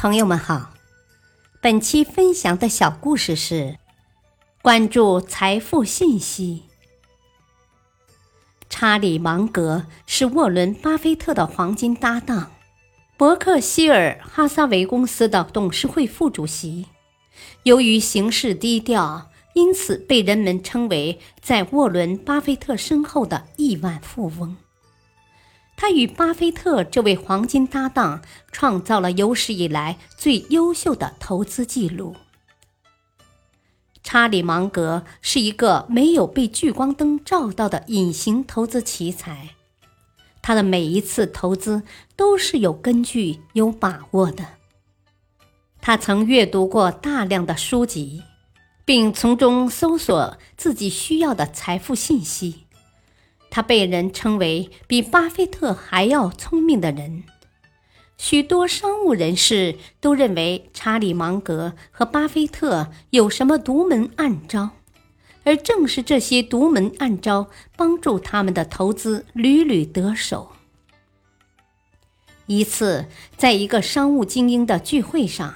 朋友们好，本期分享的小故事是：关注财富信息。查理芒格是沃伦巴菲特的黄金搭档，伯克希尔哈撒韦公司的董事会副主席。由于行事低调，因此被人们称为在沃伦巴菲特身后的亿万富翁。他与巴菲特这位黄金搭档创造了有史以来最优秀的投资记录。查理芒格是一个没有被聚光灯照到的隐形投资奇才，他的每一次投资都是有根据、有把握的。他曾阅读过大量的书籍，并从中搜索自己需要的财富信息。他被人称为比巴菲特还要聪明的人，许多商务人士都认为查理芒格和巴菲特有什么独门暗招，而正是这些独门暗招帮助他们的投资屡屡得手。一次，在一个商务精英的聚会上，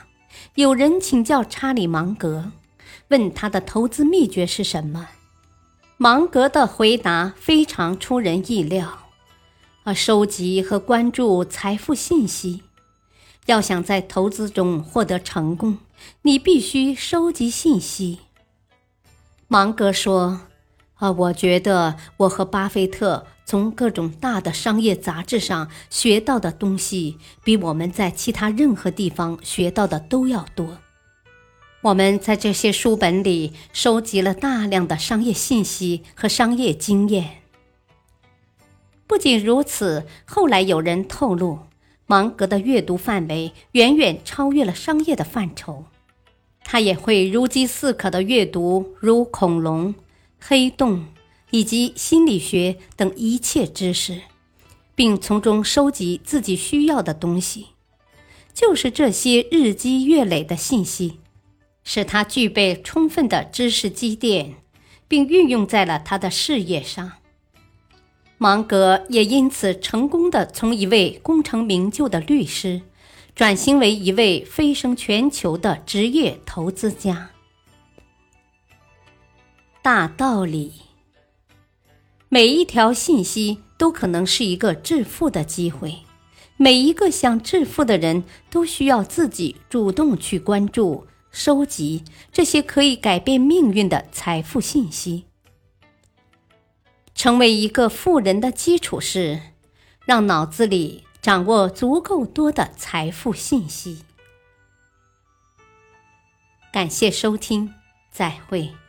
有人请教查理芒格，问他的投资秘诀是什么。芒格的回答非常出人意料，啊，收集和关注财富信息。要想在投资中获得成功，你必须收集信息。芒格说：“啊，我觉得我和巴菲特从各种大的商业杂志上学到的东西，比我们在其他任何地方学到的都要多。”我们在这些书本里收集了大量的商业信息和商业经验。不仅如此，后来有人透露，芒格的阅读范围远远超越了商业的范畴。他也会如饥似渴地阅读如恐龙、黑洞以及心理学等一切知识，并从中收集自己需要的东西。就是这些日积月累的信息。使他具备充分的知识积淀，并运用在了他的事业上。芒格也因此成功的从一位功成名就的律师，转型为一位飞升全球的职业投资家。大道理：每一条信息都可能是一个致富的机会，每一个想致富的人都需要自己主动去关注。收集这些可以改变命运的财富信息，成为一个富人的基础是让脑子里掌握足够多的财富信息。感谢收听，再会。